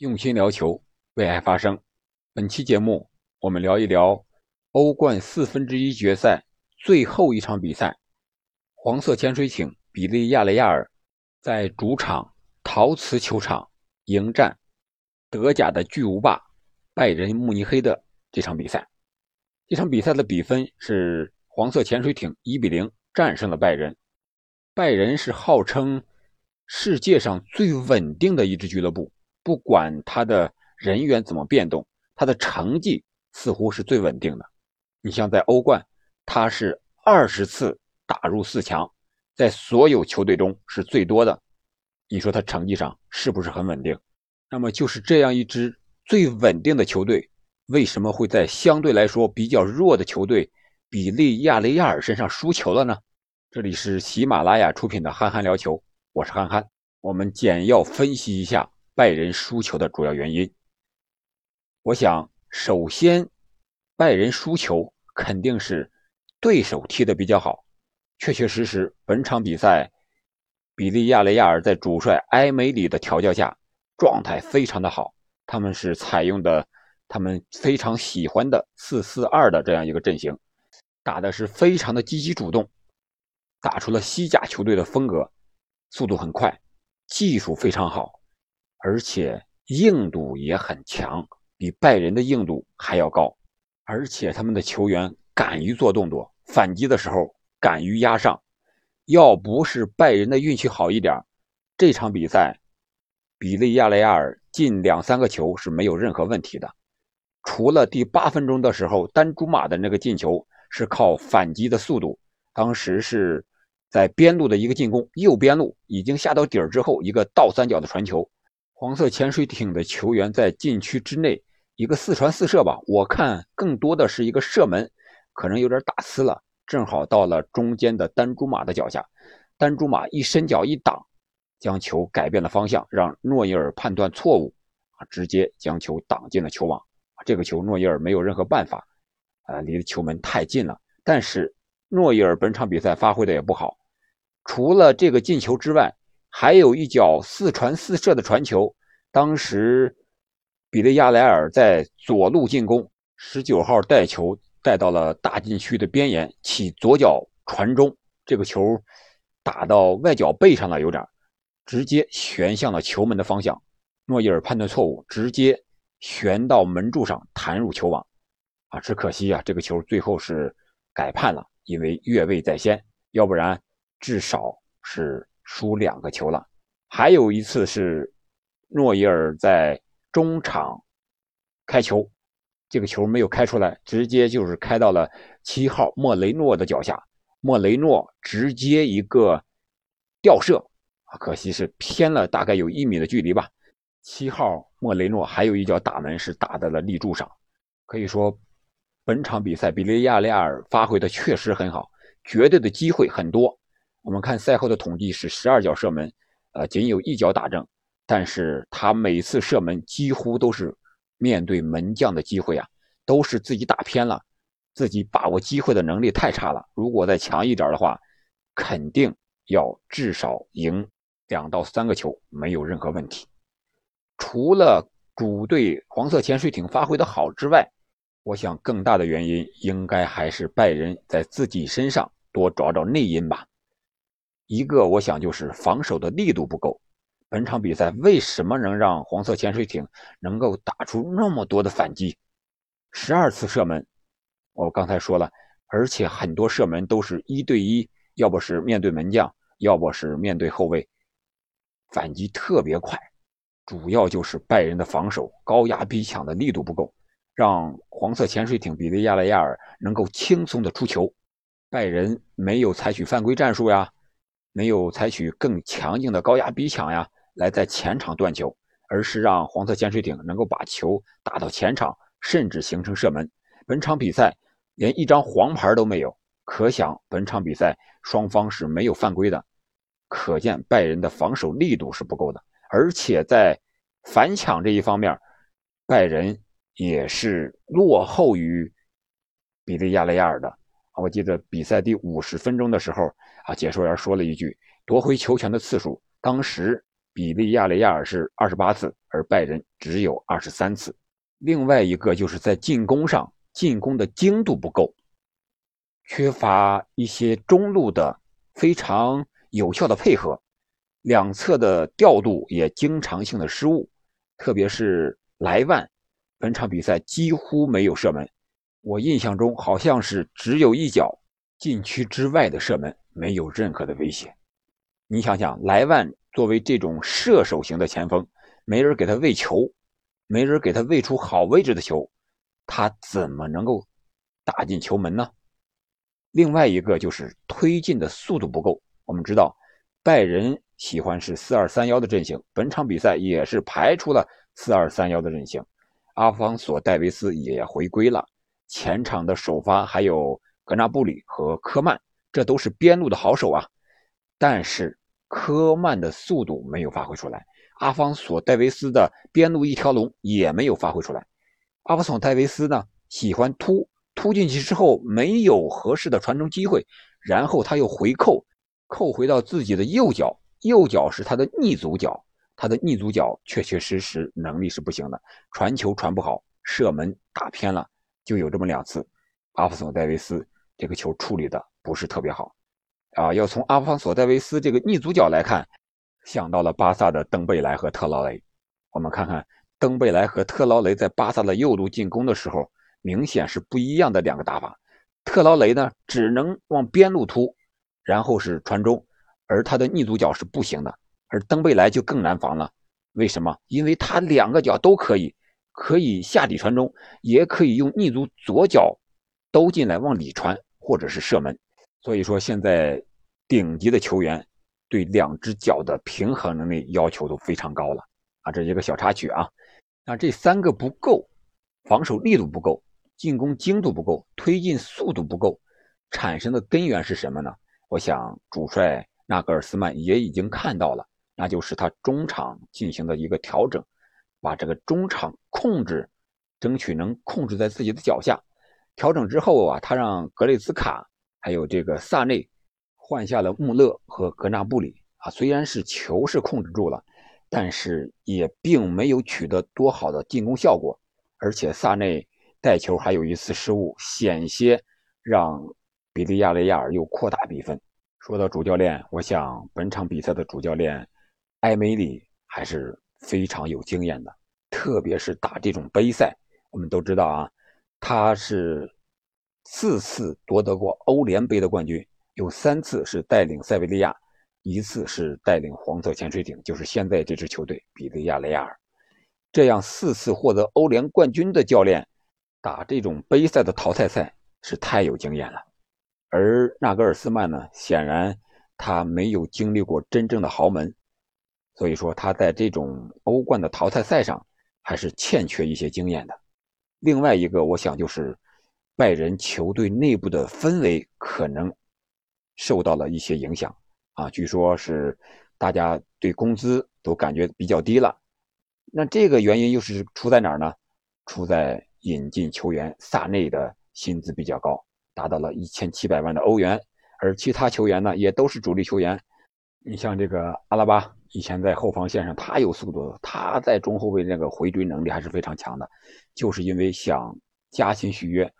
用心聊球，为爱发声。本期节目，我们聊一聊欧冠四分之一决赛最后一场比赛——黄色潜水艇比利亚雷亚尔在主场陶瓷球场迎战德甲的巨无霸拜仁慕尼黑的这场比赛。这场比赛的比分是黄色潜水艇一比零战胜了拜仁。拜仁是号称世界上最稳定的一支俱乐部。不管他的人员怎么变动，他的成绩似乎是最稳定的。你像在欧冠，他是二十次打入四强，在所有球队中是最多的。你说他成绩上是不是很稳定？那么就是这样一支最稳定的球队，为什么会在相对来说比较弱的球队比利亚雷亚尔身上输球了呢？这里是喜马拉雅出品的《憨憨聊球》，我是憨憨，我们简要分析一下。拜仁输球的主要原因，我想，首先，拜仁输球肯定是对手踢得比较好。确确实实，本场比赛，比利亚雷亚尔在主帅埃梅里的调教下，状态非常的好。他们是采用的他们非常喜欢的四四二的这样一个阵型，打的是非常的积极主动，打出了西甲球队的风格，速度很快，技术非常好。而且硬度也很强，比拜仁的硬度还要高。而且他们的球员敢于做动作，反击的时候敢于压上。要不是拜仁的运气好一点，这场比赛比利亚雷亚尔进两三个球是没有任何问题的。除了第八分钟的时候，丹朱马的那个进球是靠反击的速度，当时是在边路的一个进攻，右边路已经下到底儿之后，一个倒三角的传球。黄色潜水艇的球员在禁区之内一个四传四射吧，我看更多的是一个射门，可能有点打呲了，正好到了中间的丹朱马的脚下，丹朱马一伸脚一挡，将球改变了方向，让诺伊尔判断错误，啊，直接将球挡进了球网。这个球诺伊尔没有任何办法，呃，离球门太近了。但是诺伊尔本场比赛发挥的也不好，除了这个进球之外。还有一脚四传四射的传球，当时比利亚莱尔在左路进攻，十九号带球带到了大禁区的边沿，起左脚传中，这个球打到外脚背上了，有点直接旋向了球门的方向。诺伊尔判断错误，直接旋到门柱上弹入球网。啊，只可惜啊，这个球最后是改判了，因为越位在先，要不然至少是。输两个球了，还有一次是诺伊尔在中场开球，这个球没有开出来，直接就是开到了七号莫雷诺的脚下，莫雷诺直接一个吊射，可惜是偏了大概有一米的距离吧。七号莫雷诺还有一脚打门是打在了立柱上，可以说本场比赛比利亚雷亚尔发挥的确实很好，绝对的机会很多。我们看赛后的统计是十二脚射门，呃，仅有一脚打正，但是他每次射门几乎都是面对门将的机会啊，都是自己打偏了，自己把握机会的能力太差了。如果再强一点的话，肯定要至少赢两到三个球，没有任何问题。除了主队黄色潜水艇发挥的好之外，我想更大的原因应该还是拜仁在自己身上多找找内因吧。一个，我想就是防守的力度不够。本场比赛为什么能让黄色潜水艇能够打出那么多的反击？十二次射门，我刚才说了，而且很多射门都是一对一，要不是面对门将，要不是面对后卫，反击特别快。主要就是拜仁的防守高压逼抢的力度不够，让黄色潜水艇比利亚雷亚尔能够轻松的出球。拜仁没有采取犯规战术呀。没有采取更强劲的高压逼抢呀，来在前场断球，而是让黄色潜水艇能够把球打到前场，甚至形成射门。本场比赛连一张黄牌都没有，可想本场比赛双方是没有犯规的，可见拜仁的防守力度是不够的，而且在反抢这一方面，拜仁也是落后于比利亚雷亚尔的。我记得比赛第五十分钟的时候。啊，解说员说了一句：“夺回球权的次数，当时比利亚雷亚尔是二十八次，而拜仁只有二十三次。另外一个就是在进攻上，进攻的精度不够，缺乏一些中路的非常有效的配合，两侧的调度也经常性的失误，特别是莱万，本场比赛几乎没有射门，我印象中好像是只有一脚禁区之外的射门，没有任何的威胁。你想想，莱万。作为这种射手型的前锋，没人给他喂球，没人给他喂出好位置的球，他怎么能够打进球门呢？另外一个就是推进的速度不够。我们知道，拜仁喜欢是四二三幺的阵型，本场比赛也是排出了四二三幺的阵型。阿方索·戴维斯也回归了，前场的首发还有格纳布里和科曼，这都是边路的好手啊，但是。科曼的速度没有发挥出来，阿方索·戴维斯的边路一条龙也没有发挥出来。阿方索·戴维斯呢，喜欢突突进去之后没有合适的传中机会，然后他又回扣，扣回到自己的右脚，右脚是他的逆足脚，他的逆足脚确确实实能力是不行的，传球传不好，射门打偏了，就有这么两次。阿方索·戴维斯这个球处理的不是特别好。啊，要从阿方索·戴维斯这个逆足角来看，想到了巴萨的登贝莱和特劳雷。我们看看登贝莱和特劳雷在巴萨的右路进攻的时候，明显是不一样的两个打法。特劳雷呢，只能往边路突，然后是传中，而他的逆足角是不行的。而登贝莱就更难防了，为什么？因为他两个脚都可以，可以下底传中，也可以用逆足左脚兜进来往里传，或者是射门。所以说，现在顶级的球员对两只脚的平衡能力要求都非常高了啊！这是一个小插曲啊。那这三个不够，防守力度不够，进攻精度不够，推进速度不够，产生的根源是什么呢？我想主帅纳格尔斯曼也已经看到了，那就是他中场进行的一个调整，把这个中场控制，争取能控制在自己的脚下。调整之后啊，他让格雷兹卡。还有这个萨内换下了穆勒和格纳布里啊，虽然是球是控制住了，但是也并没有取得多好的进攻效果，而且萨内带球还有一次失误，险些让比利亚雷亚尔又扩大比分。说到主教练，我想本场比赛的主教练埃梅里还是非常有经验的，特别是打这种杯赛，我们都知道啊，他是。四次夺得过欧联杯的冠军，有三次是带领塞维利亚，一次是带领黄色潜水艇，就是现在这支球队比利亚雷亚尔。这样四次获得欧联冠军的教练，打这种杯赛的淘汰赛是太有经验了。而纳格尔斯曼呢，显然他没有经历过真正的豪门，所以说他在这种欧冠的淘汰赛上还是欠缺一些经验的。另外一个，我想就是。拜仁球队内部的氛围可能受到了一些影响啊，据说是大家对工资都感觉比较低了。那这个原因又是出在哪儿呢？出在引进球员萨内的薪资比较高，达到了一千七百万的欧元，而其他球员呢也都是主力球员。你像这个阿拉巴，以前在后防线上他有速度，他在中后卫那个回追能力还是非常强的，就是因为想加薪续约。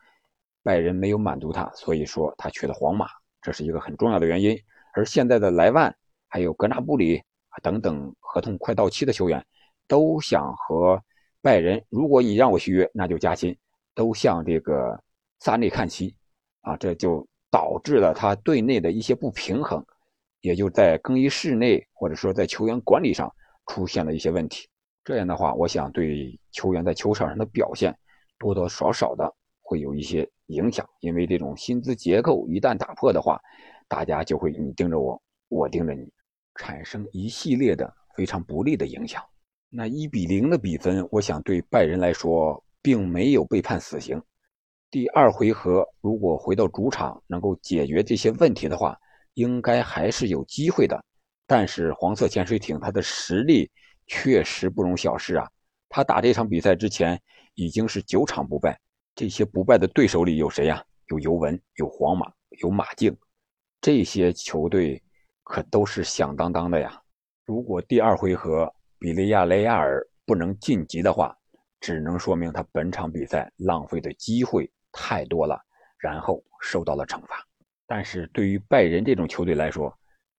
拜仁没有满足他，所以说他去了皇马，这是一个很重要的原因。而现在的莱万还有格纳布里等等合同快到期的球员，都想和拜仁，如果你让我续约，那就加薪，都向这个萨内看齐啊，这就导致了他队内的一些不平衡，也就在更衣室内或者说在球员管理上出现了一些问题。这样的话，我想对球员在球场上的表现多多少少的会有一些。影响，因为这种薪资结构一旦打破的话，大家就会你盯着我，我盯着你，产生一系列的非常不利的影响。那一比零的比分，我想对拜仁来说并没有被判死刑。第二回合如果回到主场能够解决这些问题的话，应该还是有机会的。但是黄色潜水艇他的实力确实不容小视啊！他打这场比赛之前已经是九场不败。这些不败的对手里有谁呀？有尤文，有皇马，有马竞，这些球队可都是响当当的呀。如果第二回合比利亚雷亚尔不能晋级的话，只能说明他本场比赛浪费的机会太多了，然后受到了惩罚。但是对于拜仁这种球队来说，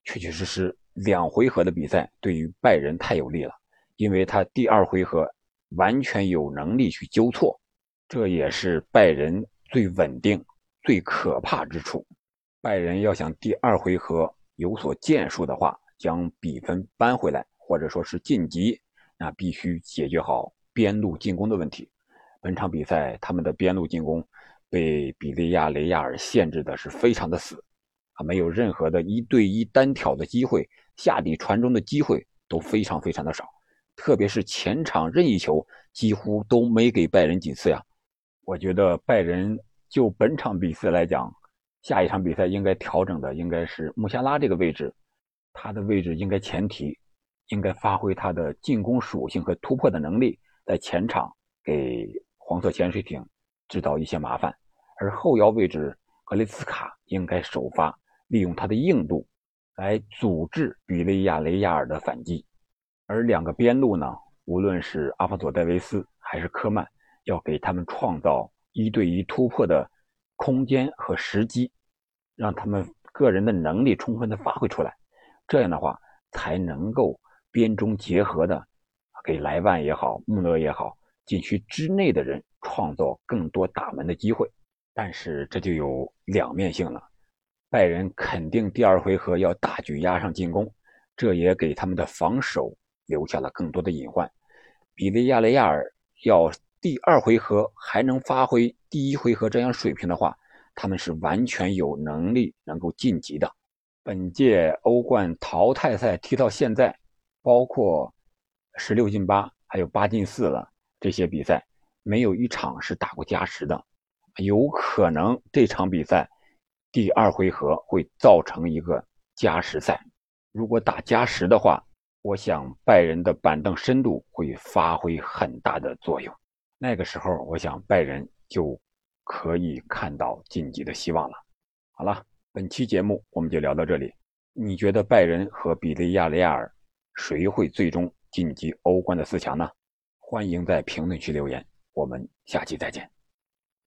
确确实实两回合的比赛对于拜仁太有利了，因为他第二回合完全有能力去纠错，这也是拜仁最稳定、最可怕之处。拜仁要想第二回合有所建树的话，将比分扳回来，或者说是晋级，那必须解决好边路进攻的问题。本场比赛他们的边路进攻被比利亚雷亚尔限制的是非常的死，啊，没有任何的一对一单挑的机会，下底传中的机会都非常非常的少，特别是前场任意球几乎都没给拜仁几次呀。我觉得拜仁就本场比赛来讲。下一场比赛应该调整的应该是穆夏拉这个位置，他的位置应该前提应该发挥他的进攻属性和突破的能力，在前场给黄色潜水艇制造一些麻烦，而后腰位置格雷斯卡应该首发，利用他的硬度来阻滞比利亚雷亚尔的反击，而两个边路呢，无论是阿法佐戴维斯还是科曼，要给他们创造一对一突破的。空间和时机，让他们个人的能力充分的发挥出来，这样的话才能够边中结合的给莱万也好，穆勒也好，禁区之内的人创造更多打门的机会。但是这就有两面性了，拜仁肯定第二回合要大举压上进攻，这也给他们的防守留下了更多的隐患。比利亚雷亚尔要。第二回合还能发挥第一回合这样水平的话，他们是完全有能力能够晋级的。本届欧冠淘汰赛踢到现在，包括十六进八，还有八进四了这些比赛，没有一场是打过加时的。有可能这场比赛第二回合会造成一个加时赛。如果打加时的话，我想拜仁的板凳深度会发挥很大的作用。那个时候，我想拜仁就可以看到晋级的希望了。好了，本期节目我们就聊到这里。你觉得拜仁和比利亚雷亚尔谁会最终晋级欧冠的四强呢？欢迎在评论区留言，我们下期再见。